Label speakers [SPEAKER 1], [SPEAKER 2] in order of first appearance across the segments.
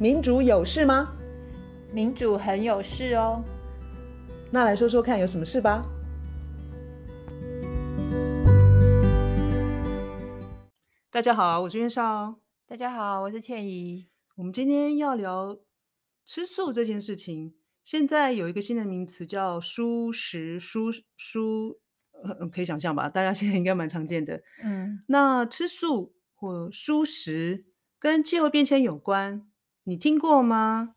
[SPEAKER 1] 民主有事吗？
[SPEAKER 2] 民主很有事哦。
[SPEAKER 1] 那来说说看，有什么事吧？大家好，我是袁少。
[SPEAKER 2] 大家好，我是倩怡。
[SPEAKER 1] 我们今天要聊吃素这件事情。现在有一个新的名词叫蔬食，蔬蔬，可以想象吧？大家现在应该蛮常见的。
[SPEAKER 2] 嗯，
[SPEAKER 1] 那吃素或蔬食跟气候变迁有关。你听过吗？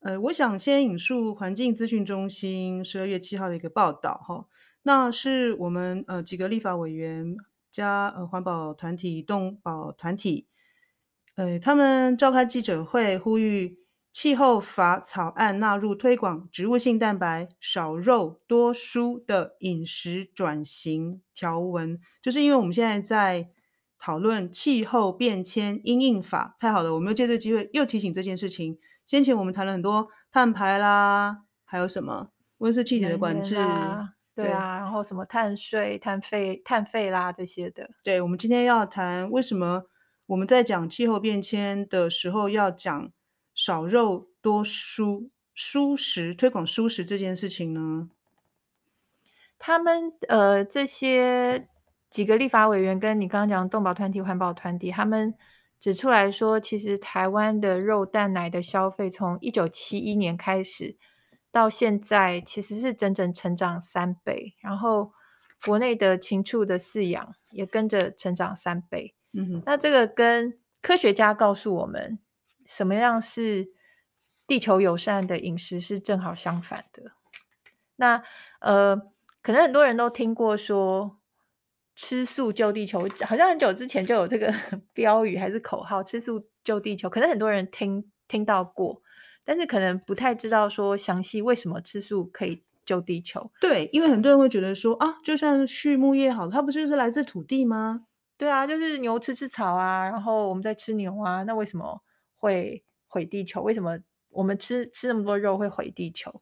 [SPEAKER 1] 呃，我想先引述环境资讯中心十二月七号的一个报道哈，那是我们呃几个立法委员加呃环保团体、动保团体，呃，他们召开记者会，呼吁气候法草案纳入推广植物性蛋白、少肉多蔬的饮食转型条文，就是因为我们现在在。讨论气候变迁因应法，太好了！我们又借这个机会又提醒这件事情。先前我们谈了很多碳排啦，还有什么温室气体的管制，
[SPEAKER 2] 啊对啊，然后什么碳税、碳费、碳费啦这些的。
[SPEAKER 1] 对，我们今天要谈为什么我们在讲气候变迁的时候要讲少肉多蔬、蔬食推广蔬食这件事情呢？
[SPEAKER 2] 他们呃这些。几个立法委员跟你刚刚讲的动保团体、环保团体，他们指出来说，其实台湾的肉蛋奶的消费从一九七一年开始到现在，其实是整整成长三倍。然后国内的禽畜的饲养也跟着成长三倍。
[SPEAKER 1] 嗯哼，
[SPEAKER 2] 那这个跟科学家告诉我们什么样是地球友善的饮食是正好相反的。那呃，可能很多人都听过说。吃素救地球，好像很久之前就有这个 标语还是口号“吃素救地球”，可能很多人听听到过，但是可能不太知道说详细为什么吃素可以救地球。
[SPEAKER 1] 对，因为很多人会觉得说啊，就像畜牧业好，它不就是来自土地吗？
[SPEAKER 2] 对啊，就是牛吃吃草啊，然后我们在吃牛啊，那为什么会毁地球？为什么我们吃吃那么多肉会毁地球？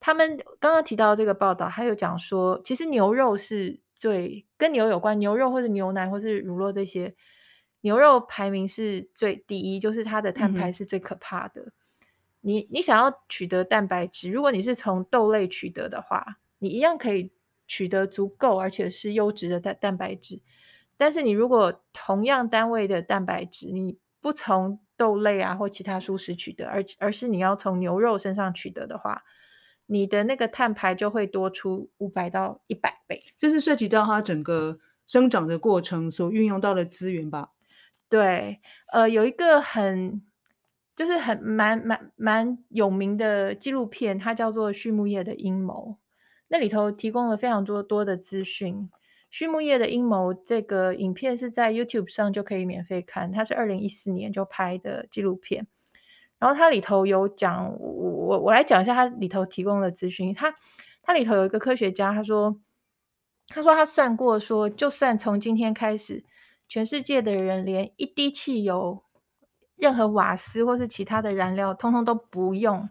[SPEAKER 2] 他们刚刚提到这个报道，还有讲说，其实牛肉是。最跟牛有关，牛肉或者牛奶或是乳酪这些，牛肉排名是最第一，就是它的碳排是最可怕的。嗯、你你想要取得蛋白质，如果你是从豆类取得的话，你一样可以取得足够而且是优质的蛋蛋白质。但是你如果同样单位的蛋白质，你不从豆类啊或其他蔬食取得，而而是你要从牛肉身上取得的话。你的那个碳排就会多出五百到一百倍，
[SPEAKER 1] 这是涉及到它整个生长的过程所运用到的资源吧？
[SPEAKER 2] 对，呃，有一个很就是很蛮蛮蛮有名的纪录片，它叫做《畜牧业的阴谋》，那里头提供了非常多多的资讯。畜牧业的阴谋这个影片是在 YouTube 上就可以免费看，它是二零一四年就拍的纪录片。然后它里头有讲，我我我来讲一下它里头提供的资讯。它它里头有一个科学家，他说，他说他算过说，就算从今天开始，全世界的人连一滴汽油、任何瓦斯或是其他的燃料，通通都不用。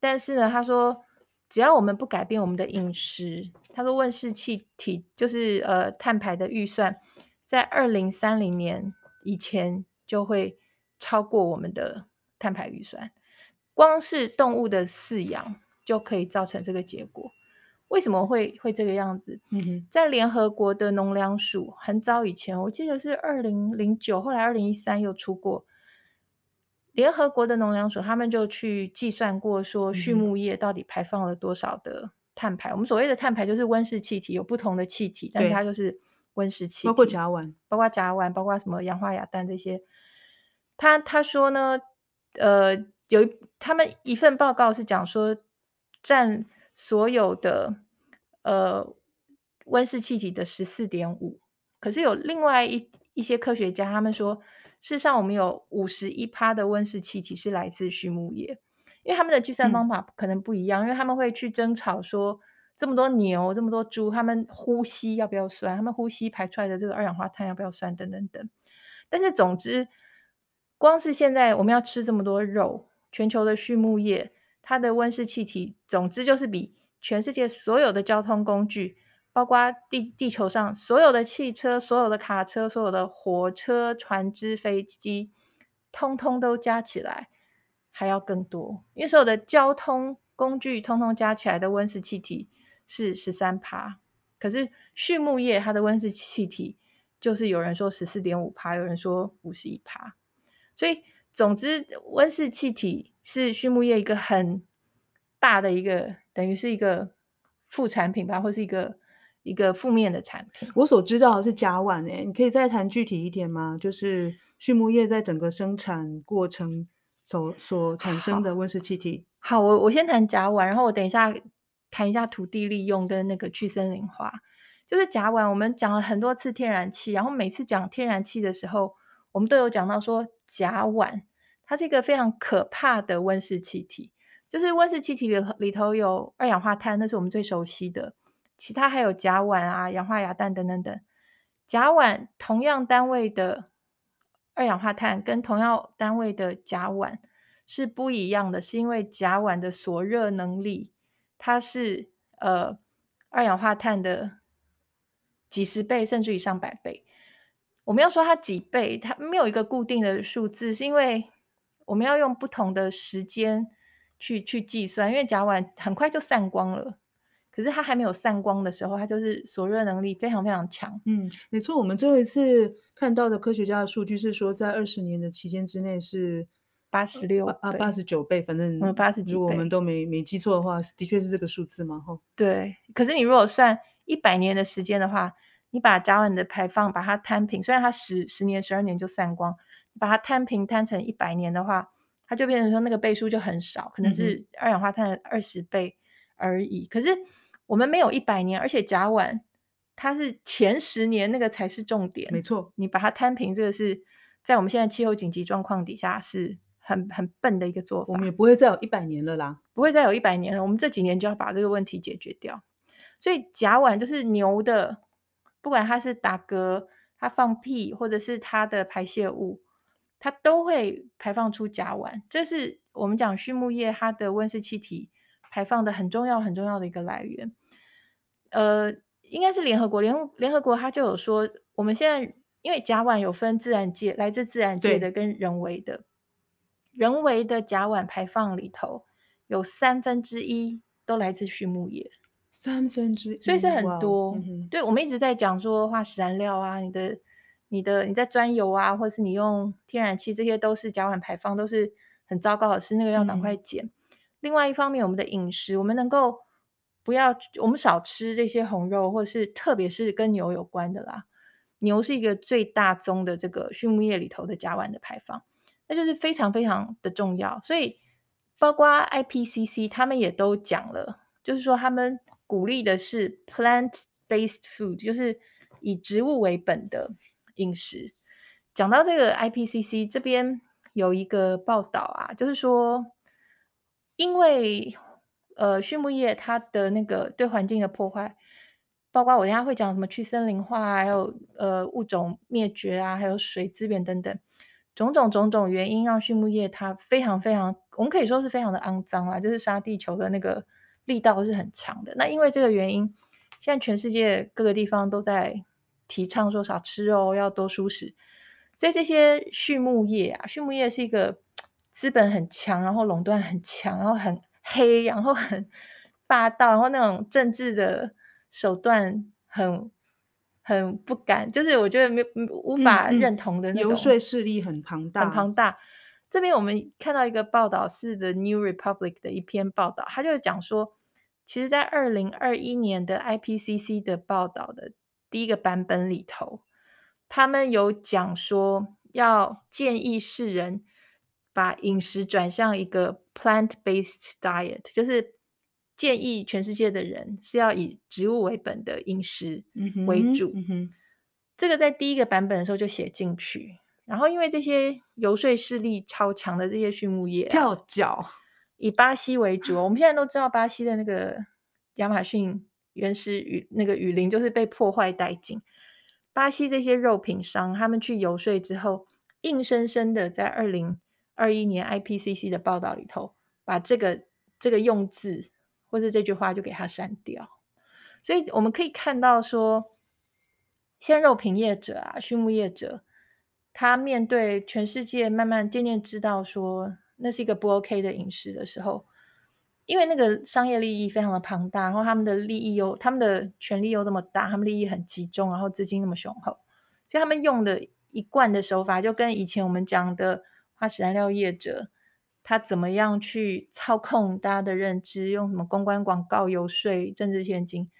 [SPEAKER 2] 但是呢，他说，只要我们不改变我们的饮食，他说温室气体就是呃碳排的预算，在二零三零年以前就会超过我们的。碳排预算，光是动物的饲养就可以造成这个结果。为什么会会这个样子？
[SPEAKER 1] 嗯，
[SPEAKER 2] 在联合国的农粮署很早以前，我记得是二零零九，后来二零一三又出过。联合国的农粮署他们就去计算过，说畜牧业到底排放了多少的碳排。嗯、我们所谓的碳排就是温室气体，有不同的气体，但是它就是温室气体，
[SPEAKER 1] 包括甲烷，
[SPEAKER 2] 包括甲烷，包括什么氧化亚氮这些。他他说呢？呃，有一他们一份报告是讲说，占所有的呃温室气体的十四点五，可是有另外一一些科学家他们说，事实上我们有五十一趴的温室气体是来自畜牧业，因为他们的计算方法可能不一样，嗯、因为他们会去争吵说，这么多牛这么多猪，他们呼吸要不要算，他们呼吸排出来的这个二氧化碳要不要算，等等等，但是总之。光是现在我们要吃这么多肉，全球的畜牧业它的温室气体，总之就是比全世界所有的交通工具，包括地地球上所有的汽车、所有的卡车、所有的火车、船只、飞机，通通都加起来，还要更多，因为所有的交通工具通通加起来的温室气体是十三趴，可是畜牧业它的温室气体就是有人说十四点五趴，有人说五十一趴，所以总之温室气体是畜牧业一个很大的一个，等于是一个副产品吧，或是一个。一个负面的产品，
[SPEAKER 1] 我所知道的是甲烷诶，你可以再谈具体一点吗？就是畜牧业在整个生产过程所所产生的温室气体。
[SPEAKER 2] 好，好，我我先谈甲烷，然后我等一下谈一下土地利用跟那个去森林化。就是甲烷，我们讲了很多次天然气，然后每次讲天然气的时候，我们都有讲到说甲烷，它是一个非常可怕的温室气体。就是温室气体里里头有二氧化碳，那是我们最熟悉的。其他还有甲烷啊、氧化亚氮等等等。甲烷同样单位的二氧化碳跟同样单位的甲烷是不一样的，是因为甲烷的锁热能力，它是呃二氧化碳的几十倍甚至于上百倍。我们要说它几倍，它没有一个固定的数字，是因为我们要用不同的时间去去计算，因为甲烷很快就散光了。可是它还没有散光的时候，它就是锁热能力非常非常强。
[SPEAKER 1] 嗯，没错。我们最后一次看到的科学家的数据是说，在二十年的期间之内是
[SPEAKER 2] 八十六
[SPEAKER 1] 啊八十九倍，反正
[SPEAKER 2] 嗯八十几。
[SPEAKER 1] 如果我们都没没记错的话，的确是这个数字嘛，哈。
[SPEAKER 2] 对。可是你如果算一百年的时间的话，你把甲烷的排放把它摊平，虽然它十十年十二年就散光，你把它摊平摊成一百年的话，它就变成说那个倍数就很少，可能是二氧化碳的二十倍而已。嗯、可是我们没有一百年，而且甲烷它是前十年那个才是重点。
[SPEAKER 1] 没错，
[SPEAKER 2] 你把它摊平，这个是在我们现在气候紧急状况底下是很很笨的一个做法。
[SPEAKER 1] 我们也不会再有一百年了啦，
[SPEAKER 2] 不会再有一百年了。我们这几年就要把这个问题解决掉。所以甲烷就是牛的，不管它是打嗝、它放屁，或者是它的排泄物，它都会排放出甲烷。这是我们讲畜牧业它的温室气体排放的很重要很重要的一个来源。呃，应该是联合国，联联合国，它就有说，我们现在因为甲烷有分自然界，来自自然界的跟人为的，人为的甲烷排放里头有三分之一都来自畜牧业，
[SPEAKER 1] 三分之一，
[SPEAKER 2] 所以是很多。
[SPEAKER 1] 嗯、
[SPEAKER 2] 对，我们一直在讲说化石燃料啊，你的、你的、你在钻油啊，或是你用天然气，这些都是甲烷排放，都是很糟糕的事，那个要赶快减。嗯、另外一方面，我们的饮食，我们能够。不要，我们少吃这些红肉，或是特别是跟牛有关的啦。牛是一个最大宗的这个畜牧业里头的甲烷的排放，那就是非常非常的重要。所以，包括 IPCC 他们也都讲了，就是说他们鼓励的是 plant-based food，就是以植物为本的饮食。讲到这个 IPCC 这边有一个报道啊，就是说因为。呃，畜牧业它的那个对环境的破坏，包括我等下会讲什么去森林化，还有呃物种灭绝啊，还有水资源等等，种种种种原因，让畜牧业它非常非常，我们可以说是非常的肮脏啊，就是杀地球的那个力道是很强的。那因为这个原因，现在全世界各个地方都在提倡说少吃肉，要多蔬食，所以这些畜牧业啊，畜牧业是一个资本很强，然后垄断很强，然后很。黑，然后很霸道，然后那种政治的手段很很不敢，就是我觉得没无法认同的那种。
[SPEAKER 1] 游说势力很庞大，
[SPEAKER 2] 很庞大。这边我们看到一个报道，是 The New Republic 的一篇报道，他就讲说，其实，在二零二一年的 IPCC 的报道的第一个版本里头，他们有讲说要建议世人。把饮食转向一个 plant-based diet，就是建议全世界的人是要以植物为本的饮食为主。
[SPEAKER 1] 嗯嗯、
[SPEAKER 2] 这个在第一个版本的时候就写进去。然后因为这些游说势力超强的这些畜牧业、啊、
[SPEAKER 1] 跳脚，
[SPEAKER 2] 以巴西为主。我们现在都知道巴西的那个亚马逊原始雨那个雨林就是被破坏殆尽。巴西这些肉品商他们去游说之后，硬生生的在二零。二一年 IPCC 的报道里头，把这个这个用字或者这句话就给它删掉，所以我们可以看到说，鲜肉品业者啊，畜牧业者，他面对全世界慢慢渐渐知道说，那是一个不 OK 的饮食的时候，因为那个商业利益非常的庞大，然后他们的利益又他们的权力又那么大，他们利益很集中，然后资金那么雄厚，所以他们用的一贯的手法就跟以前我们讲的化石燃料业者。他怎么样去操控大家的认知？用什么公关、广告、游说、政治献金，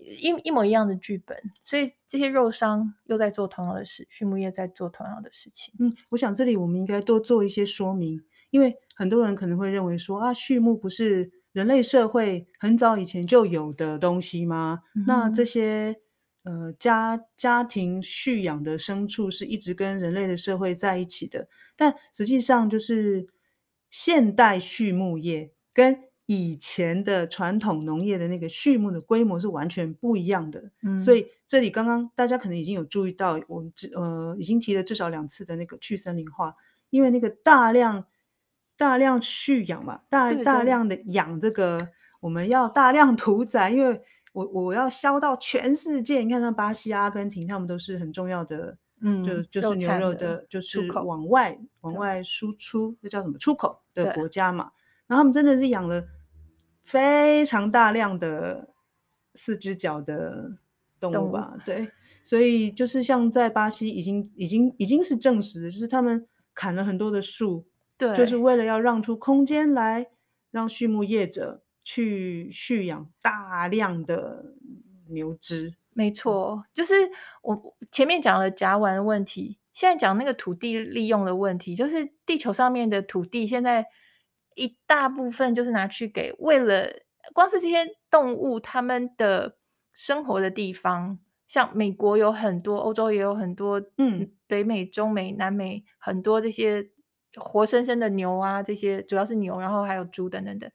[SPEAKER 2] 一一模一样的剧本。所以这些肉商又在做同样的事，畜牧业在做同样的事情。
[SPEAKER 1] 嗯，我想这里我们应该多做一些说明，因为很多人可能会认为说啊，畜牧不是人类社会很早以前就有的东西吗？嗯、那这些呃家家庭畜养的牲畜是一直跟人类的社会在一起的，但实际上就是。现代畜牧业跟以前的传统农业的那个畜牧的规模是完全不一样的，嗯，所以这里刚刚大家可能已经有注意到，我们呃已经提了至少两次的那个去森林化，因为那个大量大量蓄养嘛，大大量的养这个，我们要大量屠宰，因为我我要销到全世界，你看像巴西、阿根廷，他们都是很重要的。嗯，就就是牛肉的，就是往外往外输出，那叫什么？出口的国家嘛。然后他们真的是养了非常大量的四只脚的动物吧？对，所以就是像在巴西已经已经已经是证实，就是他们砍了很多的树，对，就是为了要让出空间来让畜牧业者去蓄养大量的牛只。
[SPEAKER 2] 没错，就是我前面讲了甲烷的问题，现在讲那个土地利用的问题，就是地球上面的土地现在一大部分就是拿去给为了光是这些动物它们的生活的地方，像美国有很多，欧洲也有很多，嗯，北美、中美、南美很多这些活生生的牛啊，这些主要是牛，然后还有猪等等等。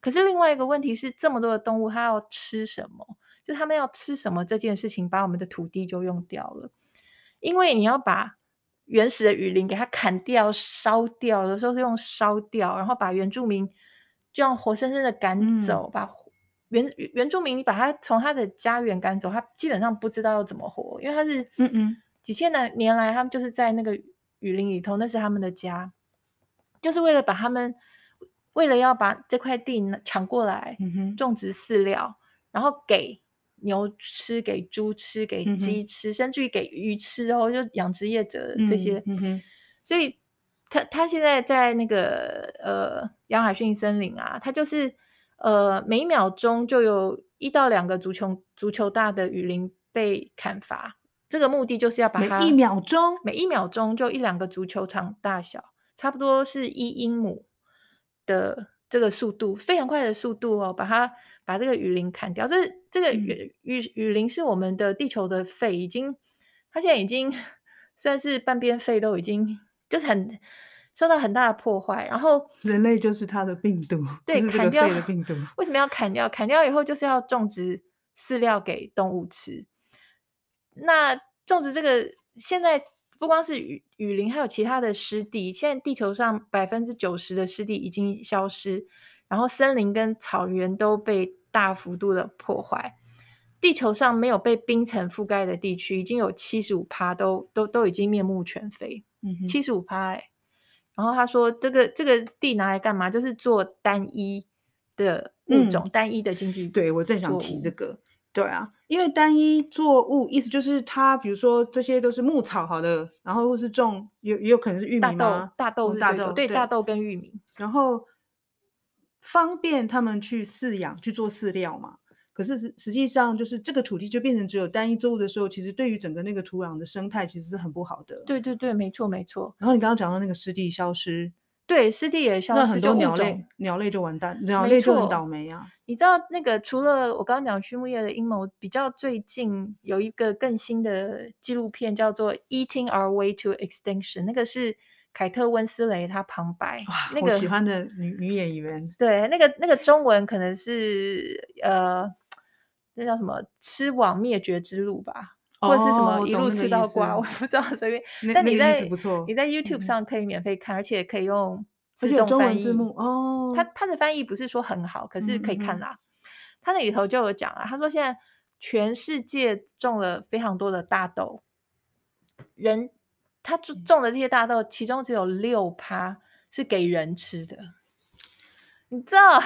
[SPEAKER 2] 可是另外一个问题是，这么多的动物它要吃什么？就他们要吃什么这件事情，把我们的土地就用掉了。因为你要把原始的雨林给它砍掉、烧掉，有时候是用烧掉，然后把原住民这样活生生的赶走，嗯、把原原住民你把他从他的家园赶走，他基本上不知道要怎么活，因为他是嗯嗯几千的年来，他们就是在那个雨林里头，那是他们的家，就是为了把他们为了要把这块地抢过来，种植饲料，然后给。牛吃，给猪吃，给鸡吃，嗯、甚至于给鱼吃哦，就养殖业者这些。嗯嗯、所以他他现在在那个呃亚马逊森林啊，他就是呃每秒钟就有一到两个足球足球大的雨林被砍伐，这个目的就是要把它每一秒钟每一秒钟就一两个足球场大小，差不多是一英亩的这个速度，非常快的速度哦，把它。把这个雨林砍掉，这这个雨雨雨林是我们的地球的肺，已经，它现在已经算是半边肺都已经就是很受到很大的破坏。然后
[SPEAKER 1] 人类就是它的病毒，对，
[SPEAKER 2] 砍掉
[SPEAKER 1] 肺的病毒。
[SPEAKER 2] 为什么要砍掉？砍掉以后就是要种植饲料给动物吃。那种植这个现在不光是雨雨林，还有其他的湿地。现在地球上百分之九十的湿地已经消失，然后森林跟草原都被。大幅度的破坏，地球上没有被冰层覆盖的地区，已经有七十五趴都都都已经面目全非。嗯，七十五趴哎。然后他说，这个这个地拿来干嘛？就是做单一的物种，嗯、单一的经济。
[SPEAKER 1] 对，我正想提这个。对啊，因为单一作物意思就是它，比如说这些都是牧草，好的，然后或是种，也也有可能是玉米吗？
[SPEAKER 2] 大豆，大豆大豆，对，大豆跟玉米，
[SPEAKER 1] 然后。方便他们去饲养去做饲料嘛？可是实实际上就是这个土地就变成只有单一作物的时候，其实对于整个那个土壤的生态其实是很不好的。
[SPEAKER 2] 对对对，没错没错。
[SPEAKER 1] 然后你刚刚讲到那个湿地消失，
[SPEAKER 2] 对，湿地也消失，
[SPEAKER 1] 那很多鸟类鸟类就完蛋，鸟类就很倒霉啊。
[SPEAKER 2] 你知道那个除了我刚刚讲畜牧业的阴谋，比较最近有一个更新的纪录片叫做《Eating Our Way to Extinction》，那个是。凯特温斯雷她旁白，
[SPEAKER 1] 哇，那个我喜欢的女女演员，
[SPEAKER 2] 对，那个那个中文可能是呃，那叫什么“吃网灭绝之路”吧，哦、或者是什么“一路吃到瓜”，我不知道随便。但你在你在 YouTube 上可以免费看，嗯、而且可以用自动翻译。字幕哦，他他的翻译不是说很好，可是可以看啦。他、那里头就有讲啊，他说现在全世界种了非常多的大豆，人。他种种的这些大豆，其中只有六趴是给人吃的。你知道，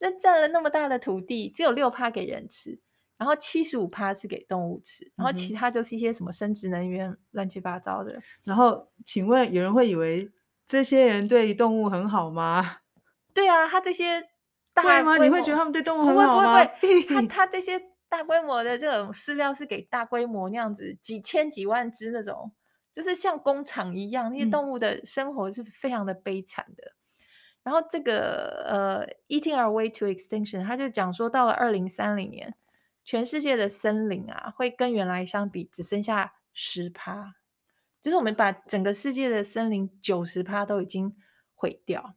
[SPEAKER 2] 那占了那么大的土地，只有六趴给人吃，然后七十五趴是给动物吃，然后其他就是一些什么生殖能源，乱七八糟的。
[SPEAKER 1] 然后，请问有人会以为这些人对动物很好吗？
[SPEAKER 2] 对啊，他这些大
[SPEAKER 1] 会吗？你会觉得他们对动物很好吗？
[SPEAKER 2] 不会，不会，他他这些大规模的这种饲料是给大规模那样子几千几万只那种，就是像工厂一样，那些动物的生活是非常的悲惨的。嗯然后这个呃，Eating Our Way to Extinction，他就讲说，到了二零三零年，全世界的森林啊，会跟原来相比只剩下十趴，就是我们把整个世界的森林九十趴都已经毁掉。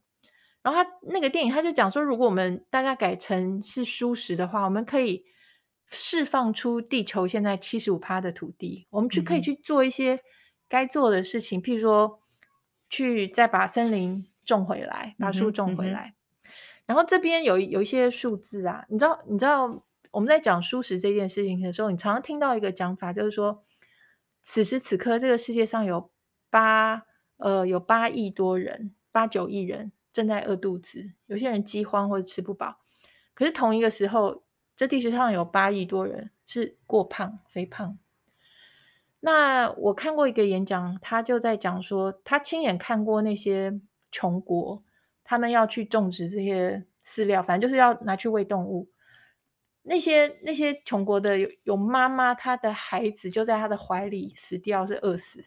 [SPEAKER 2] 然后他那个电影他就讲说，如果我们大家改成是舒适的话，我们可以释放出地球现在七十五趴的土地，我们去可以去做一些该做的事情，嗯、譬如说去再把森林。种回来，把树种回来。嗯嗯、然后这边有有一些数字啊，你知道，你知道我们在讲蔬食这件事情的时候，你常常听到一个讲法，就是说，此时此刻这个世界上有八呃有八亿多人，八九亿人正在饿肚子，有些人饥荒或者吃不饱。可是同一个时候，这地球上有八亿多人是过胖、肥胖。那我看过一个演讲，他就在讲说，他亲眼看过那些。穷国，他们要去种植这些饲料，反正就是要拿去喂动物。那些那些穷国的有有妈妈，她的孩子就在她的怀里死掉，是饿死。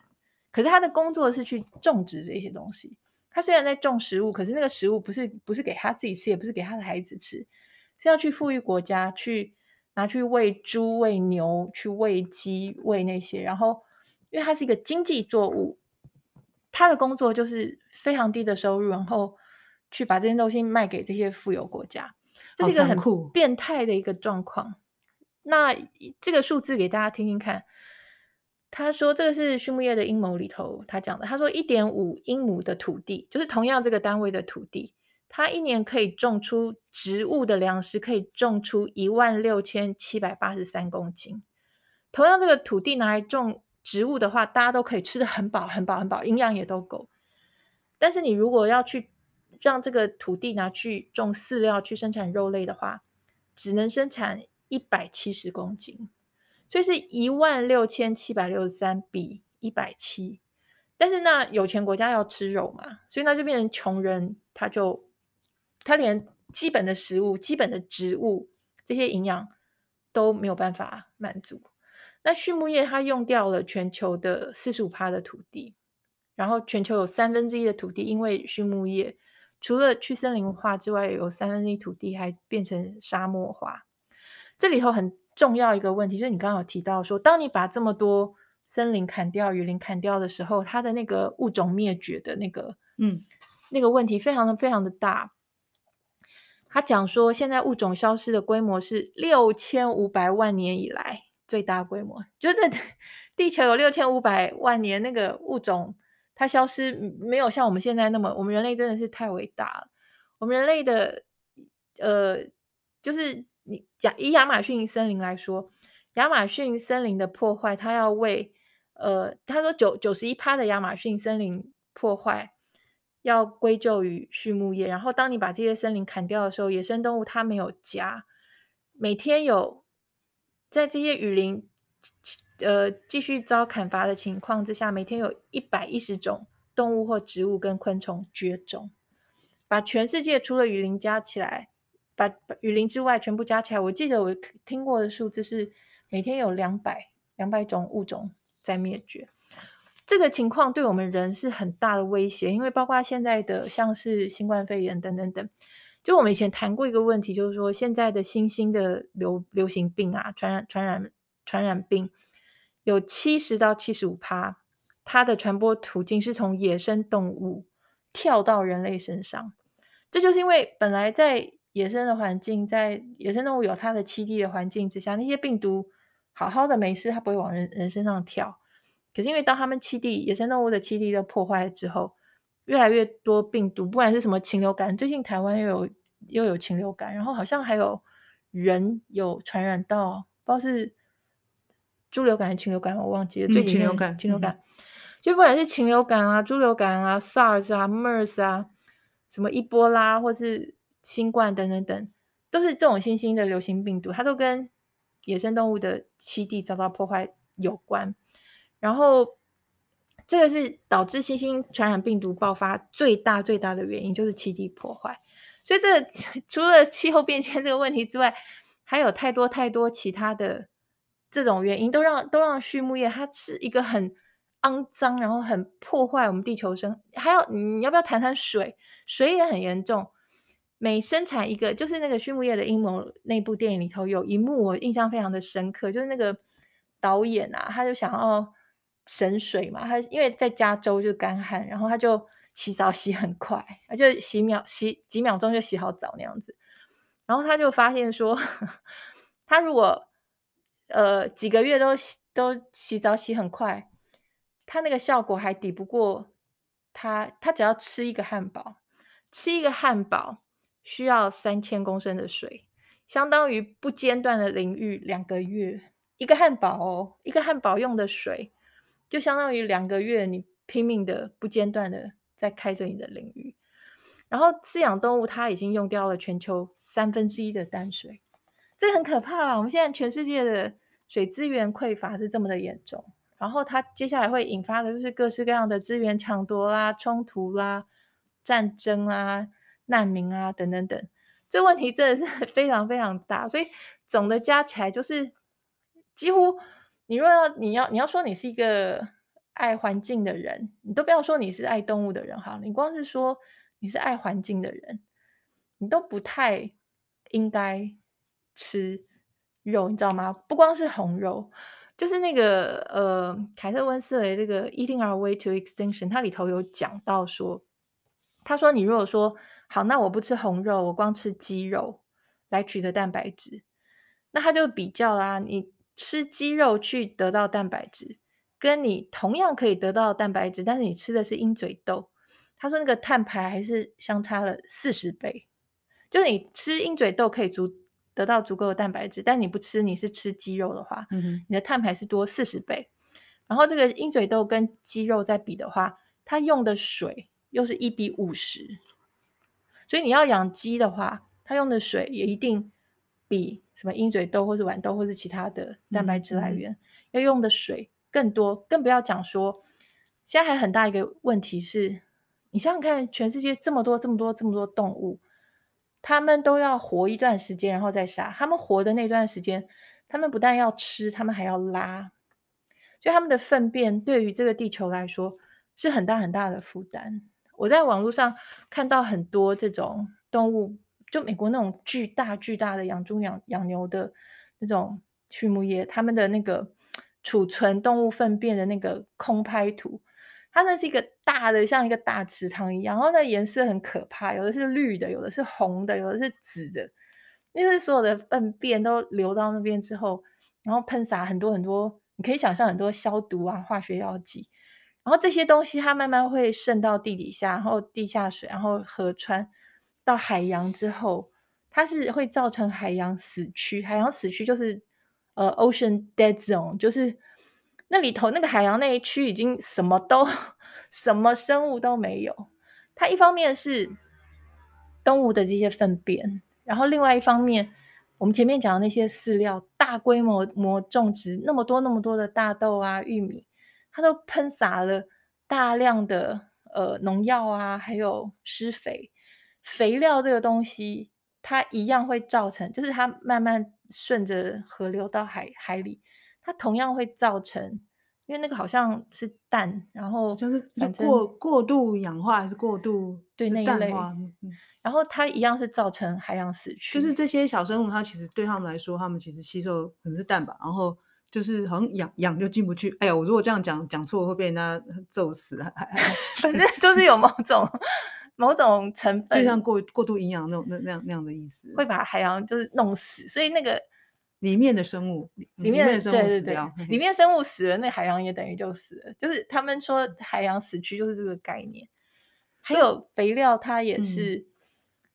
[SPEAKER 2] 可是她的工作是去种植这些东西。她虽然在种食物，可是那个食物不是不是给她自己吃，也不是给她的孩子吃，是要去富裕国家去拿去喂猪、喂牛、去喂鸡、喂那些。然后，因为它是一个经济作物。他的工作就是非常低的收入，然后去把这些东西卖给这些富有国家，这是一个很变态的一个状况。那这个数字给大家听听看，他说这个是畜牧业的阴谋里头他讲的，他说一点五英亩的土地，就是同样这个单位的土地，他一年可以种出植物的粮食，可以种出一万六千七百八十三公斤。同样这个土地拿来种。植物的话，大家都可以吃得很饱、很饱、很饱，营养也都够。但是你如果要去让这个土地拿去种饲料、去生产肉类的话，只能生产一百七十公斤，所以是一万六千七百六十三比一百七。但是那有钱国家要吃肉嘛，所以那就变成穷人，他就他连基本的食物、基本的植物这些营养都没有办法满足。那畜牧业它用掉了全球的四十五趴的土地，然后全球有三分之一的土地因为畜牧业，除了去森林化之外，有三分之一土地还变成沙漠化。这里头很重要一个问题，就是你刚刚有提到说，当你把这么多森林砍掉、雨林砍掉的时候，它的那个物种灭绝的那个，嗯，那个问题非常的非常的大。他讲说，现在物种消失的规模是六千五百万年以来。最大规模就是 地球有六千五百万年，那个物种它消失没有像我们现在那么，我们人类真的是太伟大了。我们人类的呃，就是你讲以亚马逊森林来说，亚马逊森林的破坏，它要为呃，他说九九十一趴的亚马逊森林破坏要归咎于畜牧业。然后当你把这些森林砍掉的时候，野生动物它没有家，每天有。在这些雨林，呃，继续遭砍伐的情况之下，每天有一百一十种动物或植物跟昆虫绝种。把全世界除了雨林加起来，把雨林之外全部加起来，我记得我听过的数字是每天有两百两百种物种在灭绝。这个情况对我们人是很大的威胁，因为包括现在的像是新冠肺炎等等等。就我们以前谈过一个问题，就是说现在的新兴的流流行病啊，传染传染传染病有七十到七十五趴，它的传播途径是从野生动物跳到人类身上。这就是因为本来在野生的环境，在野生动物有它的栖地的环境之下，那些病毒好好的没事，它不会往人人身上跳。可是因为当他们栖地野生动物的栖地都破坏了之后，越来越多病毒，不管是什么禽流感，最近台湾又有又有禽流感，然后好像还有人有传染到，不知道是猪流感还是禽流感，我忘记了。最近禽流感，禽流感，就不管是禽流感啊、猪流感啊、SARS 啊、MERS 啊，什么伊波拉或是新冠等等等，都是这种新兴的流行病毒，它都跟野生动物的栖地遭到破坏有关。然后，这个是导致新兴传染病毒爆发最大最大的原因，就是栖地破坏。所以，这除了气候变迁这个问题之外，还有太多太多其他的这种原因，都让都让畜牧业它是一个很肮脏，然后很破坏我们地球生。还有，你要不要谈谈水？水也很严重。每生产一个，就是那个畜牧业的阴谋那部电影里头有一幕我印象非常的深刻，就是那个导演啊，他就想要省水嘛，他因为在加州就干旱，然后他就。洗澡洗很快，他就洗秒洗几秒钟就洗好澡那样子。然后他就发现说，他如果呃几个月都洗都洗澡洗很快，他那个效果还抵不过他他只要吃一个汉堡，吃一个汉堡需要三千公升的水，相当于不间断的淋浴两个月。一个汉堡哦，一个汉堡用的水就相当于两个月你拼命的不间断的。在开着你的淋浴，然后饲养动物它已经用掉了全球三分之一的淡水，这很可怕啊！我们现在全世界的水资源匮乏是这么的严重，然后它接下来会引发的就是各式各样的资源抢夺啦、冲突啦、战争啊、难民啊等等等，这问题真的是 非常非常大，所以总的加起来就是几乎你若要你要你要说你是一个。爱环境的人，你都不要说你是爱动物的人哈，你光是说你是爱环境的人，你都不太应该吃肉，你知道吗？不光是红肉，就是那个呃，凯特温斯雷这个《Eating Our Way to Extinction》，它里头有讲到说，他说你如果说好，那我不吃红肉，我光吃鸡肉来取得蛋白质，那他就比较啦，你吃鸡肉去得到蛋白质。跟你同样可以得到蛋白质，但是你吃的是鹰嘴豆，他说那个碳排还是相差了四十倍。就是你吃鹰嘴豆可以足得到足够的蛋白质，但你不吃，你是吃鸡肉的话，嗯，你的碳排是多四十倍。然后这个鹰嘴豆跟鸡肉在比的话，它用的水又是一比五十，所以你要养鸡的话，它用的水也一定比什么鹰嘴豆或是豌豆或是其他的蛋白质来源、嗯、要用的水。更多，更不要讲说，现在还很大一个问题是，你想想看，全世界这么多、这么多、这么多动物，他们都要活一段时间，然后再杀。他们活的那段时间，他们不但要吃，他们还要拉，就他们的粪便对于这个地球来说是很大很大的负担。我在网络上看到很多这种动物，就美国那种巨大巨大的养猪养养牛的那种畜牧业，他们的那个。储存动物粪便的那个空拍图，它那是一个大的，像一个大池塘一样，然后那颜色很可怕，有的是绿的，有的是红的，有的是紫的，因为所有的粪便都流到那边之后，然后喷洒很多很多，你可以想象很多消毒啊、化学药剂，然后这些东西它慢慢会渗到地底下，然后地下水，然后河川到海洋之后，它是会造成海洋死区，海洋死区就是。呃，Ocean Dead Zone 就是那里头那个海洋那一区已经什么都 什么生物都没有。它一方面是动物的这些粪便，然后另外一方面，我们前面讲的那些饲料，大规模模种植那么多那么多的大豆啊、玉米，它都喷洒了大量的呃农药啊，还有施肥。肥料这个东西，它一样会造成，就是它慢慢。顺着河流到海海里，它同样会造成，因为那个好像是氮，然后
[SPEAKER 1] 就是过过度氧化还是过度
[SPEAKER 2] 对那一类，然后它一样是造成海洋死去。
[SPEAKER 1] 就是这些小生物，它其实对他们来说，他们其实吸收可能是氮吧，然后就是好像氧氧就进不去。哎呀，我如果这样讲讲错，会被人家 揍死。
[SPEAKER 2] 反正就是有某种。某种成分，
[SPEAKER 1] 就像过过度营养那种那那样那样的意思，
[SPEAKER 2] 会把海洋就是弄死，所以那个
[SPEAKER 1] 里面的生物，里面的生物死掉，
[SPEAKER 2] 对对对，里面生物死了，那海洋也等于就死了。就是他们说海洋死去就是这个概念。还有肥料，它也是，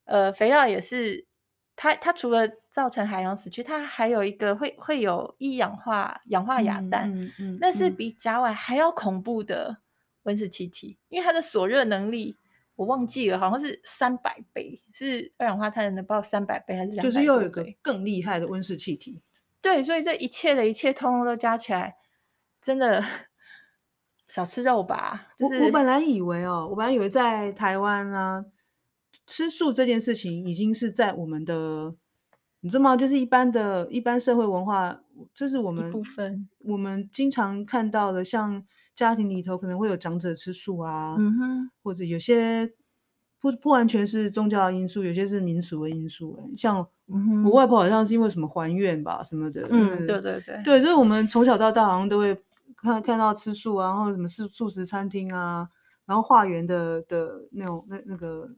[SPEAKER 2] 嗯、呃，肥料也是，它它除了造成海洋死去，它还有一个会会有一氧化氧化亚氮，嗯嗯嗯、那是比甲烷还要恐怖的。温室气体，因为它的锁热能力我忘记了，好像是三百倍，是二氧化碳的不知道三百倍还是两
[SPEAKER 1] 就是又有一个更厉害的温室气体。
[SPEAKER 2] 对，所以这一切的一切通通都加起来，真的 少吃肉吧。就是、
[SPEAKER 1] 我我本来以为哦，我本来以为在台湾啊，吃素这件事情已经是在我们的。你知道吗？就是一般的一般社会文化，这是我们
[SPEAKER 2] 部分
[SPEAKER 1] 我们经常看到的，像家庭里头可能会有长者吃素啊，
[SPEAKER 2] 嗯哼，
[SPEAKER 1] 或者有些不不完全是宗教的因素，有些是民俗的因素。像我外婆好像是因为什么还愿吧什么的，
[SPEAKER 2] 嗯，对对对，
[SPEAKER 1] 对，所以我们从小到大好像都会看看到吃素啊，然后什么素素食餐厅啊，然后化缘的的那种那那个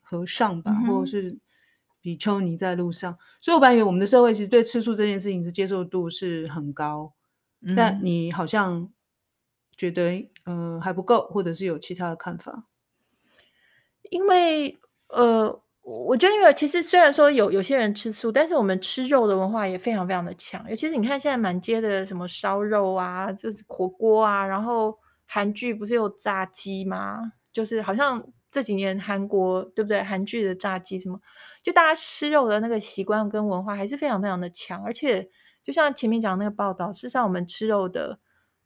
[SPEAKER 1] 和尚吧，嗯、或者是。比丘尼在路上，所以我感觉我们的社会其实对吃素这件事情是接受度是很高，嗯、但你好像觉得呃还不够，或者是有其他的看法？
[SPEAKER 2] 因为呃，我觉得因为其实虽然说有有些人吃素，但是我们吃肉的文化也非常非常的强，尤其是你看现在满街的什么烧肉啊，就是火锅啊，然后韩剧不是有炸鸡吗？就是好像。这几年韩国对不对？韩剧的炸鸡什么，就大家吃肉的那个习惯跟文化还是非常非常的强，而且就像前面讲的那个报道，事实上我们吃肉的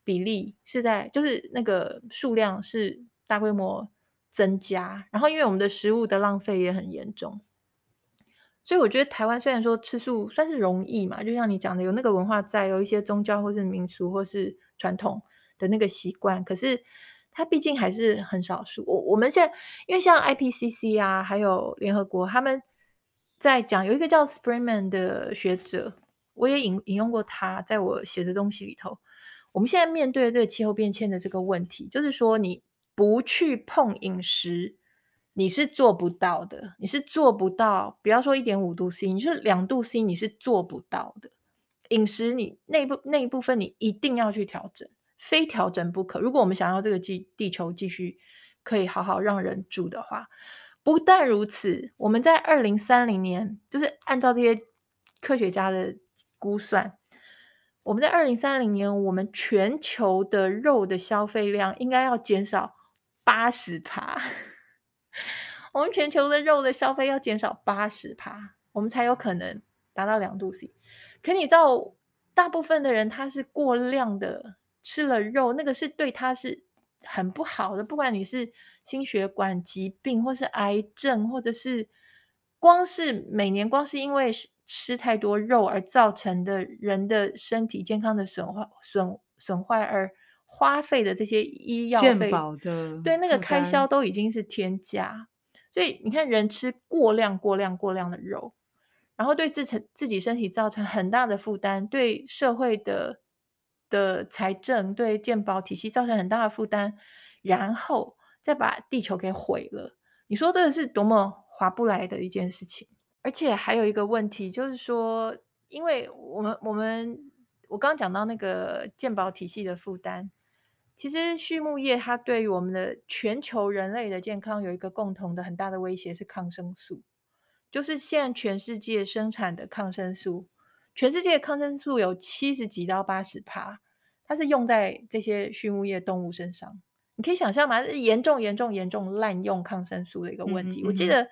[SPEAKER 2] 比例是在，就是那个数量是大规模增加，然后因为我们的食物的浪费也很严重，所以我觉得台湾虽然说吃素算是容易嘛，就像你讲的有那个文化在，有一些宗教或是民俗或是传统的那个习惯，可是。它毕竟还是很少数。我我们现在因为像 IPCC 啊，还有联合国，他们在讲有一个叫 Springman 的学者，我也引引用过他，在我写的东西里头。我们现在面对的这个气候变迁的这个问题，就是说你不去碰饮食，你是做不到的，你是做不到。不要说一点五度 C，你就是两度 C，你是做不到的。饮食你那部那一部分，你一定要去调整。非调整不可。如果我们想要这个地地球继续可以好好让人住的话，不但如此，我们在二零三零年，就是按照这些科学家的估算，我们在二零三零年，我们全球的肉的消费量应该要减少八十趴。我们全球的肉的消费要减少八十趴，我们才有可能达到两度 C。可你知道，大部分的人他是过量的。吃了肉，那个是对他是很不好的。不管你是心血管疾病，或是癌症，或者是光是每年光是因为吃太多肉而造成的人的身体健康的损坏、损损坏而花费的这些医药费
[SPEAKER 1] 的，
[SPEAKER 2] 对那个开销都已经是天价。所以你看，人吃过量、过量、过量的肉，然后对自成自己身体造成很大的负担，对社会的。的财政对健保体系造成很大的负担，然后再把地球给毁了。你说这个是多么划不来的一件事情？而且还有一个问题，就是说，因为我们我们我刚刚讲到那个健保体系的负担，其实畜牧业它对于我们的全球人类的健康有一个共同的很大的威胁，是抗生素。就是现在全世界生产的抗生素，全世界抗生素有七十几到八十趴。它是用在这些畜牧业动物身上，你可以想象吗？是严重、严重、严重滥用抗生素的一个问题。嗯嗯嗯。我记得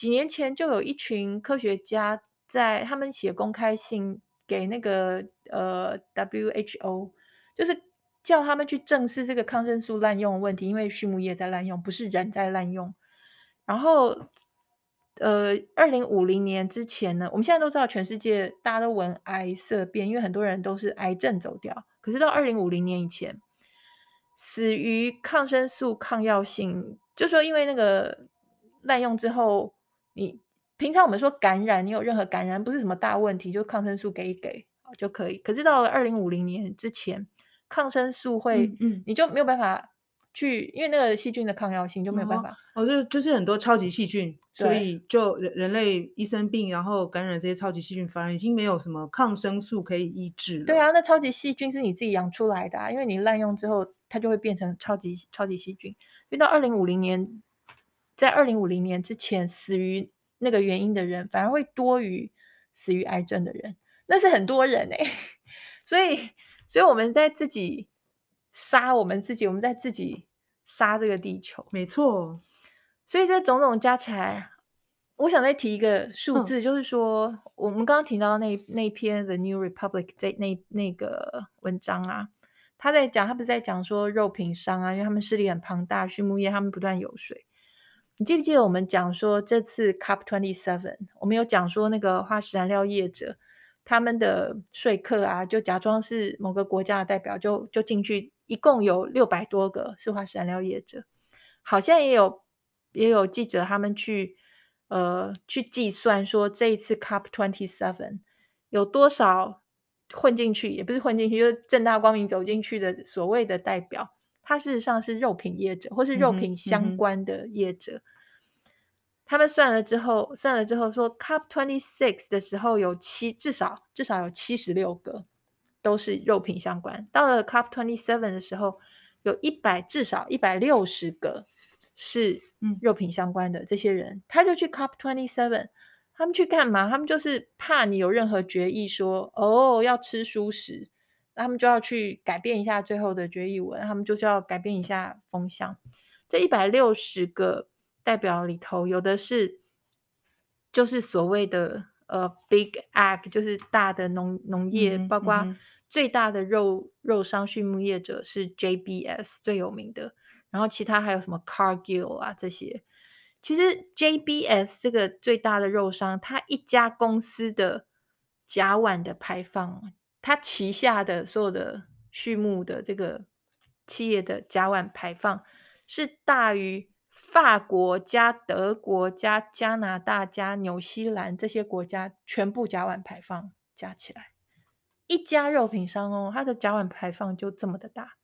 [SPEAKER 2] 几年前就有一群科学家在他们写公开信给那个呃 WHO，就是叫他们去正视这个抗生素滥用的问题，因为畜牧业在滥用，不是人在滥用。然后呃，二零五零年之前呢，我们现在都知道全世界大家都闻癌色变，因为很多人都是癌症走掉。可是到二零五零年以前，死于抗生素抗药性，就说因为那个滥用之后，你平常我们说感染，你有任何感染不是什么大问题，就抗生素给一给就可以。可是到了二零五零年之前，抗生素会，嗯，嗯，你就没有办法去，因为那个细菌的抗药性就没有办法。
[SPEAKER 1] 哦，就就是很多超级细菌，所以就人人类一生病，然后感染这些超级细菌，反而已经没有什么抗生素可以医治了。
[SPEAKER 2] 对啊，那超级细菌是你自己养出来的啊，因为你滥用之后，它就会变成超级超级细菌。所以到二零五零年，在二零五零年之前死于那个原因的人，反而会多于死于癌症的人，那是很多人哎、欸。所以，所以我们在自己杀我们自己，我们在自己。杀这个地球。
[SPEAKER 1] 没错，
[SPEAKER 2] 所以这种种加起来，我想再提一个数字，嗯、就是说我们刚刚提到那那篇《The New Republic》这那那个文章啊，他在讲，他不是在讲说肉品商啊，因为他们势力很庞大，畜牧业他们不断游说。你记不记得我们讲说这次 COP Twenty Seven，我们有讲说那个化石燃料业者他们的说客啊，就假装是某个国家的代表就，就进去，一共有六百多个是化石燃料业者，好像也有也有记者他们去呃去计算说这一次 COP Twenty Seven 有多少混进去，也不是混进去，就正大光明走进去的所谓的代表。他事实上是肉品业者，或是肉品相关的业者。嗯嗯、他们算了之后，算了之后说，Cup twenty six 的时候有七，至少至少有七十六个都是肉品相关。到了 Cup twenty seven 的时候，有一百至少一百六十个是肉品相关的。这些人，嗯、他就去 Cup twenty seven，他们去干嘛？他们就是怕你有任何决议说，哦，要吃蔬食。他们就要去改变一下最后的决议文，他们就是要改变一下风向。这一百六十个代表里头，有的是就是所谓的呃 Big Ag，就是大的农农业，嗯、包括最大的肉肉商畜牧业者是 JBS 最有名的，然后其他还有什么 Cargill 啊这些。其实 JBS 这个最大的肉商，它一家公司的甲烷的排放。它旗下的所有的畜牧的这个企业的甲烷排放是大于法国加德国加加拿大加纽西兰这些国家全部甲烷排放加起来，一家肉品商哦，它的甲烷排放就这么的大。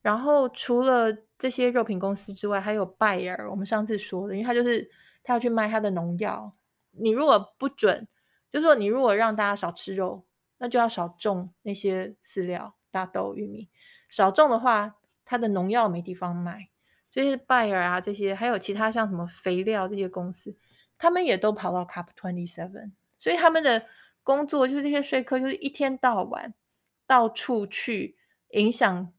[SPEAKER 2] 然后除了这些肉品公司之外，还有拜耳，我们上次说的，因为他就是他要去卖他的农药，你如果不准，就是说你如果让大家少吃肉。那就要少种那些饲料，大豆、玉米。少种的话，它的农药没地方卖。所以拜耳啊，这些还有其他像什么肥料这些公司，他们也都跑到 Cup Twenty Seven。所以他们的工作就是这些说客，就是一天到晚到处去影响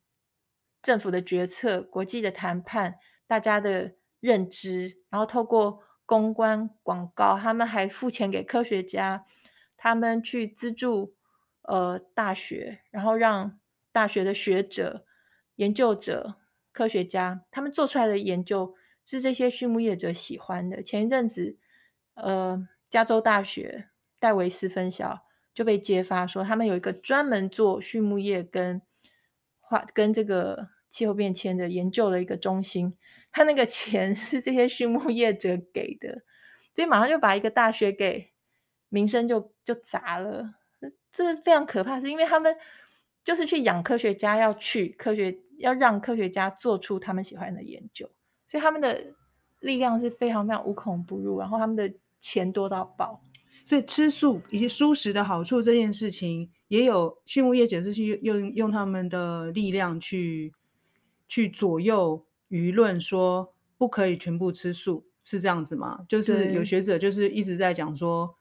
[SPEAKER 2] 政府的决策、国际的谈判、大家的认知，然后透过公关广告，他们还付钱给科学家，他们去资助。呃，大学，然后让大学的学者、研究者、科学家，他们做出来的研究是这些畜牧业者喜欢的。前一阵子，呃，加州大学戴维斯分校就被揭发说，他们有一个专门做畜牧业跟化跟这个气候变迁的研究的一个中心，他那个 钱是这些畜牧业者给的，所以马上就把一个大学给名声就就砸了。这是非常可怕，是因为他们就是去养科学家，要去科学，要让科学家做出他们喜欢的研究，所以他们的力量是非常非常无孔不入，然后他们的钱多到爆。
[SPEAKER 1] 所以吃素以及素食的好处这件事情，也有畜牧业者是去用用他们的力量去去左右舆论，说不可以全部吃素，是这样子吗？就是有学者就是一直在讲说。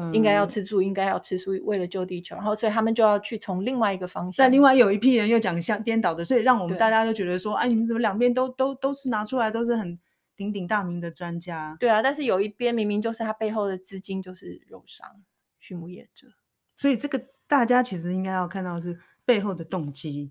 [SPEAKER 2] 嗯，应该要吃素，应该要吃素，为了救地球，然后所以他们就要去从另外一个方向。
[SPEAKER 1] 但另外有一批人又讲相颠倒的，所以让我们大家都觉得说，哎，你们怎么两边都都都是拿出来都是很鼎鼎大名的专家？
[SPEAKER 2] 对啊，但是有一边明明就是他背后的资金就是肉商、畜牧业者，
[SPEAKER 1] 所以这个大家其实应该要看到是背后的动机。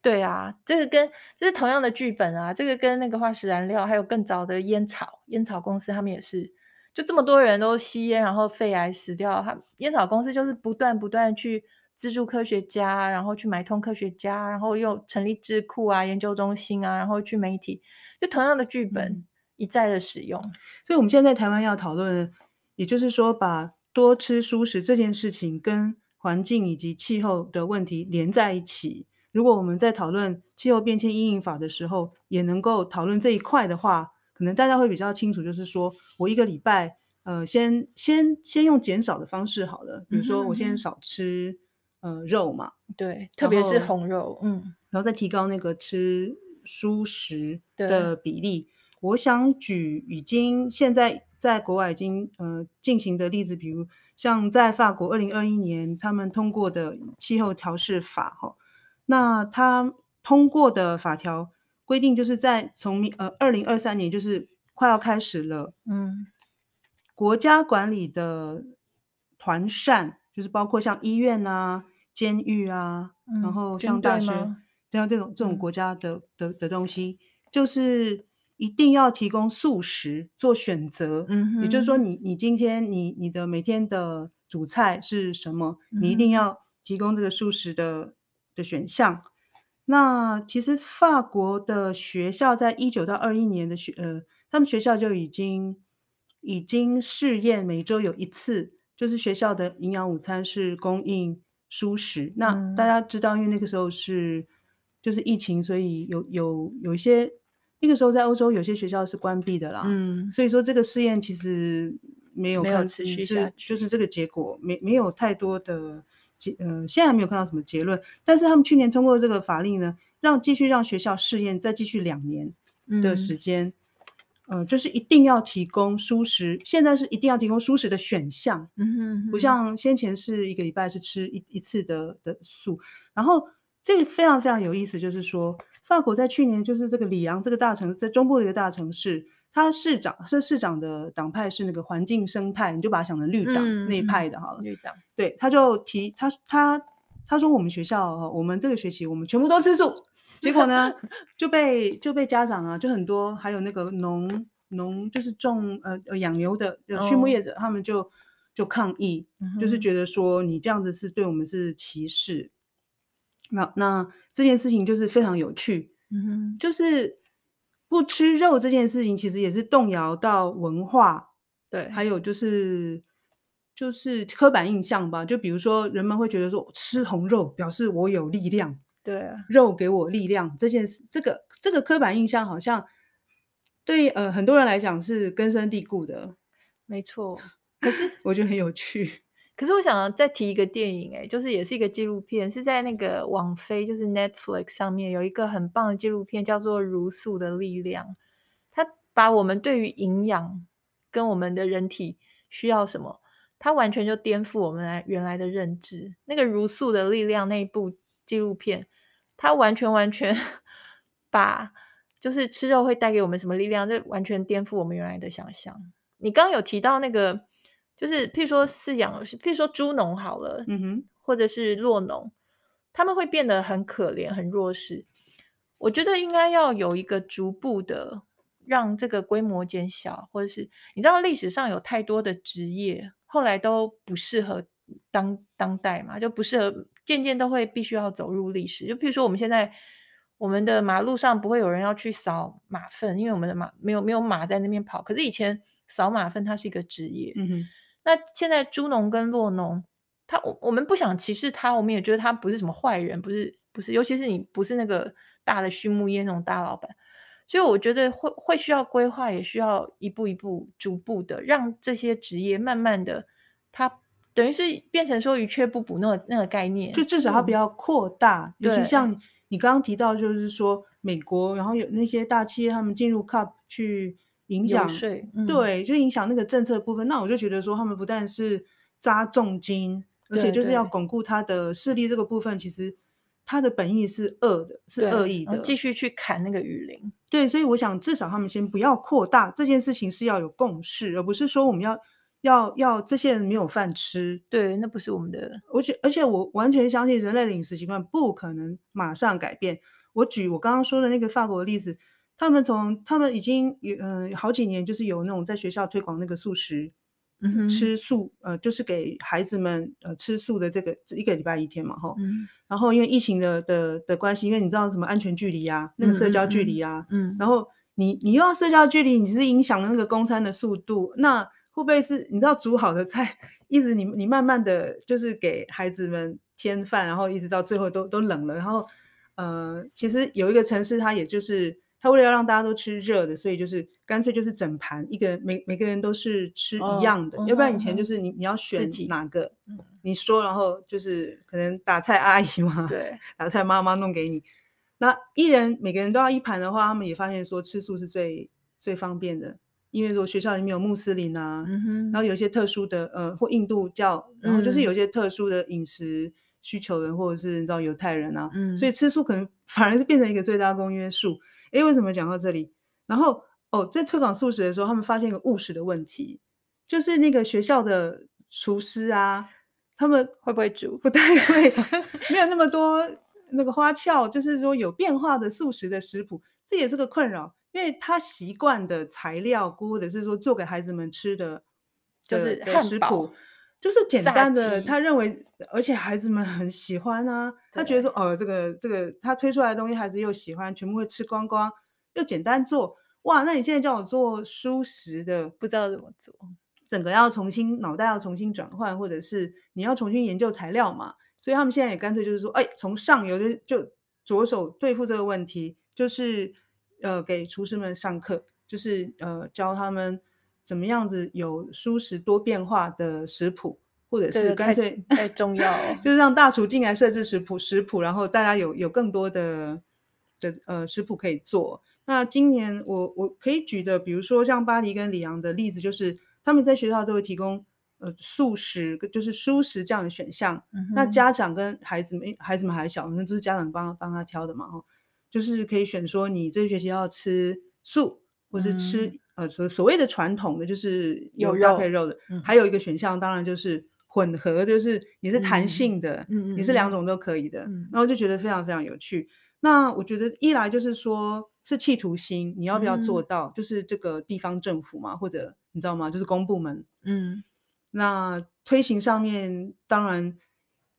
[SPEAKER 2] 对啊，这个跟这是同样的剧本啊，这个跟那个化石燃料还有更早的烟草烟草公司，他们也是。就这么多人都吸烟，然后肺癌死掉。他烟草公司就是不断不断去资助科学家，然后去买通科学家，然后又成立智库啊、研究中心啊，然后去媒体，就同样的剧本一再的使用。嗯。
[SPEAKER 1] 所以，我们现在在台湾要讨论，也就是说，把多吃蔬食这件事情跟环境以及气候的问题连在一起。如果我们在讨论气候变迁阴影法的时候，也能够讨论这一块的话。可能大家会比较清楚，就是说我一个礼拜，呃，先先先用减少的方式好了，比如说我先少吃，嗯、呃肉嘛，
[SPEAKER 2] 对，特别是红肉，嗯，
[SPEAKER 1] 然后再提高那个吃蔬食的比例。我想举已经现在在国外已经呃进行的例子，比如像在法国二零二一年他们通过的气候调适法哈，那他通过的法条。规定就是在从呃二零二三年就是快要开始了，
[SPEAKER 2] 嗯，
[SPEAKER 1] 国家管理的团膳就是包括像医院啊、监狱啊，
[SPEAKER 2] 嗯、
[SPEAKER 1] 然后像大学，对啊，这种这种国家的、嗯、的的东西，就是一定要提供素食做选择。
[SPEAKER 2] 嗯，
[SPEAKER 1] 也就是说你，你你今天你你的每天的主菜是什么？你一定要提供这个素食的的选项。那其实法国的学校在一九到二一年的学呃，他们学校就已经已经试验每周有一次，就是学校的营养午餐是供应蔬食。嗯、那大家知道，因为那个时候是就是疫情，所以有有有一些那个时候在欧洲有些学校是关闭的啦。嗯，所以说这个试验其实没有看
[SPEAKER 2] 没有持续下去，
[SPEAKER 1] 就是这个结果没没有太多的。呃，现在还没有看到什么结论，但是他们去年通过这个法令呢，让继续让学校试验，再继续两年的时间，嗯，呃，就是一定要提供蔬食，现在是一定要提供蔬食的选项，
[SPEAKER 2] 嗯哼哼，
[SPEAKER 1] 不像先前是一个礼拜是吃一一次的的素，然后这个非常非常有意思，就是说法国在去年就是这个里昂这个大城，在中部的一个大城市。他市长是市长的党派是那个环境生态，你就把它想成绿党那一派的好了。
[SPEAKER 2] 嗯、绿党
[SPEAKER 1] 对，他就提他他他说我们学校我们这个学期我们全部都吃素，结果呢 就被就被家长啊就很多还有那个农农就是种呃呃养牛的畜牧业者、哦、他们就就抗议、嗯，就是觉得说你这样子是对我们是歧视。那那这件事情就是非常有趣，
[SPEAKER 2] 嗯哼，
[SPEAKER 1] 就是。不吃肉这件事情，其实也是动摇到文化，
[SPEAKER 2] 对，
[SPEAKER 1] 还有就是就是刻板印象吧。就比如说，人们会觉得说，吃红肉表示我有力量，
[SPEAKER 2] 对啊，
[SPEAKER 1] 肉给我力量这件事，这个这个刻板印象好像对呃很多人来讲是根深蒂固的，
[SPEAKER 2] 没错。可是
[SPEAKER 1] 我觉得很有趣。
[SPEAKER 2] 可是我想再提一个电影，哎，就是也是一个纪录片，是在那个网飞，就是 Netflix 上面有一个很棒的纪录片，叫做《茹素的力量》。它把我们对于营养跟我们的人体需要什么，它完全就颠覆我们来原来的认知。那个《茹素的力量》那一部纪录片，它完全完全 把就是吃肉会带给我们什么力量，就完全颠覆我们原来的想象。你刚刚有提到那个。就是譬如说饲养，譬如说猪农好了，
[SPEAKER 1] 嗯哼，
[SPEAKER 2] 或者是酪农，他们会变得很可怜、很弱势。我觉得应该要有一个逐步的让这个规模减小，或者是你知道历史上有太多的职业后来都不适合当当代嘛，就不适合，渐渐都会必须要走入历史。就譬如说我们现在我们的马路上不会有人要去扫马粪，因为我们的马没有没有马在那边跑。可是以前扫马粪它是一个职业，
[SPEAKER 1] 嗯哼。
[SPEAKER 2] 那现在猪农跟洛农，他我我们不想歧视他，我们也觉得他不是什么坏人，不是不是，尤其是你不是那个大的畜牧业那种大老板，所以我觉得会会需要规划，也需要一步一步、逐步的让这些职业慢慢的，它等于是变成说“鱼缺不补”那个那个概念，
[SPEAKER 1] 就至少它不要扩大，尤其像你刚刚提到，就是说美国，然后有那些大企业他们进入 CUP 去。影响、嗯，对，就影响那个政策部分。那我就觉得说，他们不但是扎重金，而且就是要巩固他的势力。这个部分其实他的本意是恶的，是恶意的，
[SPEAKER 2] 继续去砍那个雨林。
[SPEAKER 1] 对，所以我想至少他们先不要扩大这件事情，是要有共识，而不是说我们要要要这些人没有饭吃。
[SPEAKER 2] 对，那不是我们的。
[SPEAKER 1] 而且而且我完全相信人类的饮食习惯不可能马上改变。我举我刚刚说的那个法国的例子。他们从他们已经有呃好几年，就是有那种在学校推广那个素食，
[SPEAKER 2] 嗯哼，
[SPEAKER 1] 吃素呃就是给孩子们呃吃素的这个一个礼拜一天嘛哈，
[SPEAKER 2] 嗯，
[SPEAKER 1] 然后因为疫情的的的关系，因为你知道什么安全距离啊，那个社交距离啊，
[SPEAKER 2] 嗯，嗯，
[SPEAKER 1] 然后你你又要社交距离，你是影响了那个供餐的速度，那会不会是你知道煮好的菜一直你你慢慢的就是给孩子们添饭，然后一直到最后都都冷了，然后呃其实有一个城市它也就是。他为了要让大家都吃热的，所以就是干脆就是整盘一个每每个人都是吃一样的，哦、要不然以前就是你、嗯、你要选哪个，你说然后就是可能打菜阿姨嘛，
[SPEAKER 2] 对，
[SPEAKER 1] 打菜妈妈弄给你，那一人每个人都要一盘的话，他们也发现说吃素是最最方便的，因为如果学校里面有穆斯林啊，
[SPEAKER 2] 嗯、
[SPEAKER 1] 然后有一些特殊的呃或印度教，然后就是有一些特殊的饮食需求人或者是你知道犹太人啊，
[SPEAKER 2] 嗯，
[SPEAKER 1] 所以吃素可能 反而是变成一个最大公约数。诶，为什么讲到这里？然后哦，在推广素食的时候，他们发现一个务实的问题，就是那个学校的厨师啊，他们
[SPEAKER 2] 会不会煮？
[SPEAKER 1] 不太会，没有那么多那个花俏，就是说有变化的素食的食谱，这也是个困扰。因为他习惯的材料，或者是说做给孩子们吃的，
[SPEAKER 2] 就是
[SPEAKER 1] 的食谱，就是简单的。他认为，而且孩子们很喜欢啊。他觉得说，哦，这个这个他推出来的东西，孩子又喜欢，全部会吃光光，又简单做。哇，那你现在叫我做蔬食的，
[SPEAKER 2] 不知道怎么做，
[SPEAKER 1] 整个要重新脑袋要重新转换，或者是你要重新研究材料嘛。所以他们现在也干脆就是说，哎，从上游就就着手对付这个问题，就是。呃，给厨师们上课，就是呃教他们怎么样子有舒适多变化的食谱，或者是干脆
[SPEAKER 2] 太，太重要，哦，
[SPEAKER 1] 就是让大厨进来设置食谱，食谱，然后大家有有更多的的呃食谱可以做。那今年我我可以举的，比如说像巴黎跟里昂的例子，就是他们在学校都会提供呃素食，就是蔬食这样的选项。嗯、那家长跟孩子们，孩子们还小，那都是家长帮帮他挑的嘛，哈。就是可以选说你这学期要吃素，或是吃、嗯、呃所所谓的传统的，就是有搭配肉的。
[SPEAKER 2] 嗯、
[SPEAKER 1] 还有一个选项，当然就是混合，就是你是弹性的，
[SPEAKER 2] 嗯、
[SPEAKER 1] 你是两种都可以的。
[SPEAKER 2] 嗯、
[SPEAKER 1] 然后就觉得非常非常有趣。那我觉得一来就是说是企图心，你要不要做到？嗯、就是这个地方政府嘛，或者你知道吗？就是公部门。
[SPEAKER 2] 嗯，
[SPEAKER 1] 那推行上面当然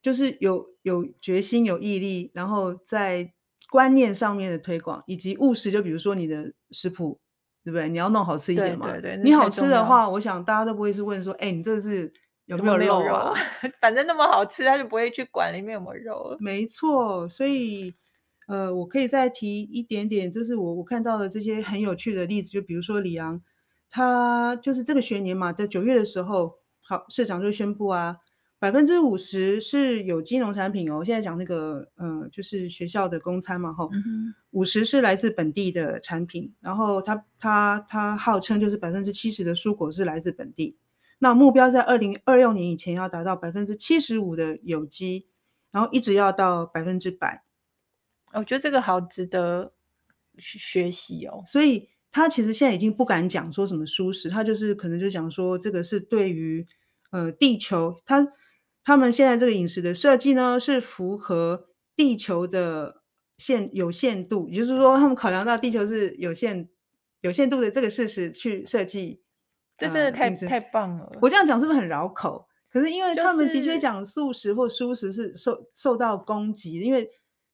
[SPEAKER 1] 就是有有决心、有毅力，然后在。观念上面的推广，以及务实，就比如说你的食谱，对不对？你要弄好吃一点嘛。
[SPEAKER 2] 对对对，
[SPEAKER 1] 你好吃的话，我想大家都不会是问说，哎，你这是有没有肉啊？
[SPEAKER 2] 反正那么好吃，他就不会去管里面有没有肉。
[SPEAKER 1] 没错，所以呃，我可以再提一点点，就是我我看到的这些很有趣的例子，就比如说李昂，他就是这个学年嘛，在九月的时候，好，市长就宣布啊。百分之五十是有机农产品哦，现在讲那个，呃，就是学校的公餐嘛，吼，五十是来自本地的产品，然后它它它号称就是百分之七十的蔬果是来自本地，那目标在二零二六年以前要达到百分之七十五的有机，然后一直要到百分之百。
[SPEAKER 2] 我觉得这个好值得学习哦，
[SPEAKER 1] 所以他其实现在已经不敢讲说什么舒适，他就是可能就讲说这个是对于呃地球他。他们现在这个饮食的设计呢，是符合地球的限有限度，也就是说，他们考量到地球是有限有限度的这个事实去设计。
[SPEAKER 2] 这真的太、呃、太棒了！
[SPEAKER 1] 我这样讲是不是很绕口？可是因为他们的确讲素食或蔬食是受受到攻击，因为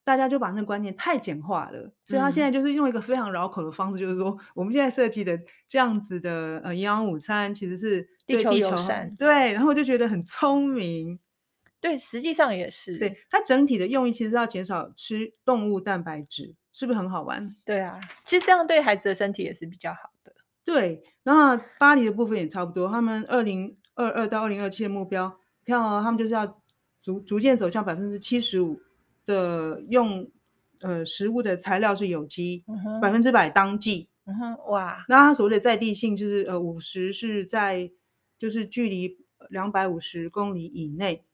[SPEAKER 1] 大家就把那个观念太简化了，所以他现在就是用一个非常绕口的方式，就是说我们现在设计的这样子的呃营养午餐其实是。对地球友善，对，然后我就觉得很聪明。
[SPEAKER 2] 对，实际上也是。
[SPEAKER 1] 对，它整体的用意其实是要减少吃动物蛋白质，是不是很好玩？
[SPEAKER 2] 对啊，其实这样对孩子的身体也是比较好的。
[SPEAKER 1] 对，然后巴黎的部分也差不多，他们二零二二到二零二七的目标，看哦，他们就是要逐逐渐走向百分之七十五的用呃食物的材料是有机，百分之百当季。
[SPEAKER 2] 嗯哼，哇，
[SPEAKER 1] 那它所谓的在地性就是呃五十是在。就是距离两百五十公里以内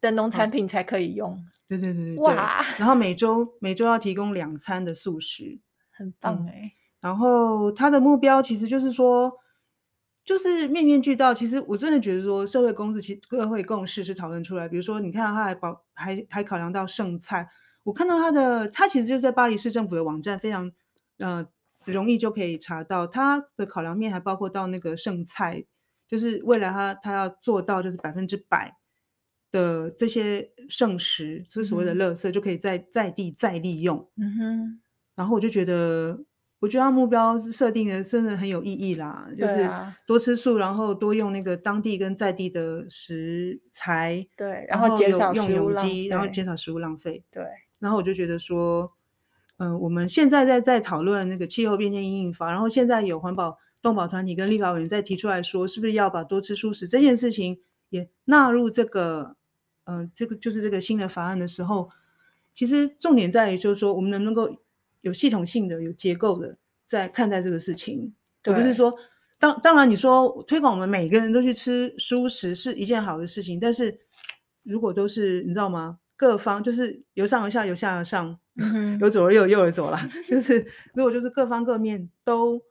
[SPEAKER 2] 的农产品才可以用。
[SPEAKER 1] 嗯、对对对对，
[SPEAKER 2] 哇！
[SPEAKER 1] 然后每周每周要提供两餐的素食，
[SPEAKER 2] 很棒哎、嗯。
[SPEAKER 1] 然后他的目标其实就是说，就是面面俱到。其实我真的觉得说，社会公识其实社会共识是讨论出来。比如说，你看他还保还还考量到剩菜。我看到他的，他其实就在巴黎市政府的网站非常呃容易就可以查到他的考量面，还包括到那个剩菜。就是未来他他要做到就是百分之百的这些剩食，就是所谓的垃圾，就可以在在地再利用。
[SPEAKER 2] 嗯哼。
[SPEAKER 1] 然后我就觉得，我觉得他目标设定的真的很有意义啦，就是多吃素，然后多用那个当地跟在地的食材，
[SPEAKER 2] 对，然后减少
[SPEAKER 1] 用有机，然后减少食物浪费。对。然后我就觉得说，嗯、呃，我们现在在在讨论那个气候变迁因应法，然后现在有环保。动保团体跟立法委员在提出来说，是不是要把多吃素食这件事情也纳入这个，呃，这个就是这个新的法案的时候，其实重点在于就是说，我们能不能够有系统性的、有结构的在看待这个事情，而不是说，当当然你说推广我们每个人都去吃素食是一件好的事情，但是如果都是你知道吗？各方就是由上而下，由下而上，
[SPEAKER 2] 嗯、
[SPEAKER 1] 由左而右，右而左啦。就是如果就是各方各面都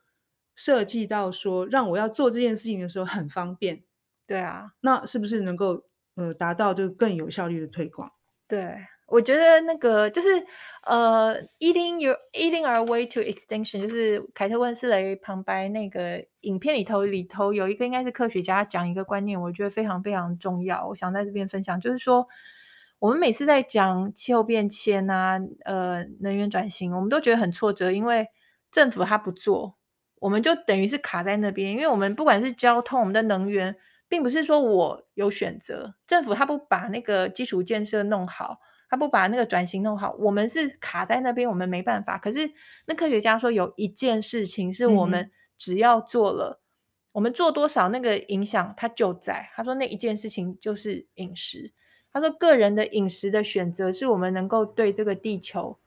[SPEAKER 1] 设计到说，让我要做这件事情的时候很方便，
[SPEAKER 2] 对啊，
[SPEAKER 1] 那是不是能够呃达到就更有效率的推广？
[SPEAKER 2] 对，我觉得那个就是呃，eating your eating our way to extinction，就是凯特温斯雷旁白那个影片里头里头有一个应该是科学家讲一个观念，我觉得非常非常重要，我想在这边分享，就是说。我们每次在讲气候变迁啊，呃，能源转型，我们都觉得很挫折，因为政府他不做，我们就等于是卡在那边。因为我们不管是交通，我们的能源，并不是说我有选择，政府他不把那个基础建设弄好，他不把那个转型弄好，我们是卡在那边，我们没办法。可是那科学家说有一件事情是我们只要做了，嗯、我们做多少，那个影响它就在。他说那一件事情就是饮食。他说：“个人的饮食的选择是我们能够对这个地球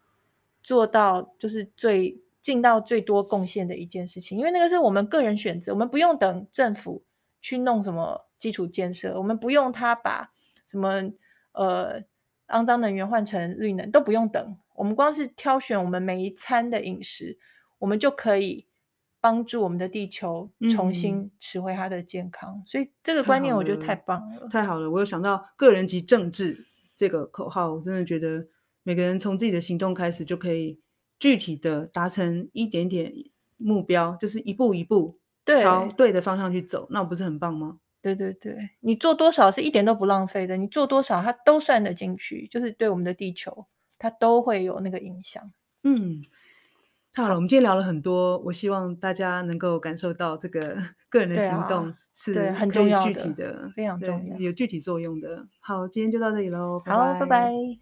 [SPEAKER 2] 做到就是最尽到最多贡献的一件事情，因为那个是我们个人选择，我们不用等政府去弄什么基础建设，我们不用他把什么呃肮脏能源换成绿能，都不用等，我们光是挑选我们每一餐的饮食，我们就可以。”帮助我们的地球重新拾回它的健康，嗯，所以这个观念我觉得太棒了，
[SPEAKER 1] 太好了！我有想到“个人及政治”这个口号，我真的觉得每个人从自己的行动开始，就可以具体的达成一点点目标，就是一步一步朝对的方向去走，那不是很棒吗？
[SPEAKER 2] 对对对，你做多少是一点都不浪费的，你做多少它都算得进去，就是对我们的地球，它都会有那个影响。
[SPEAKER 1] 嗯。太好了，我们今天聊了很多，我希望大家能够感受到这个 个人的行动是很重要的，具体的，
[SPEAKER 2] 非常重要，
[SPEAKER 1] 有具体作用的。好，今天就到这里喽，
[SPEAKER 2] 好，拜拜。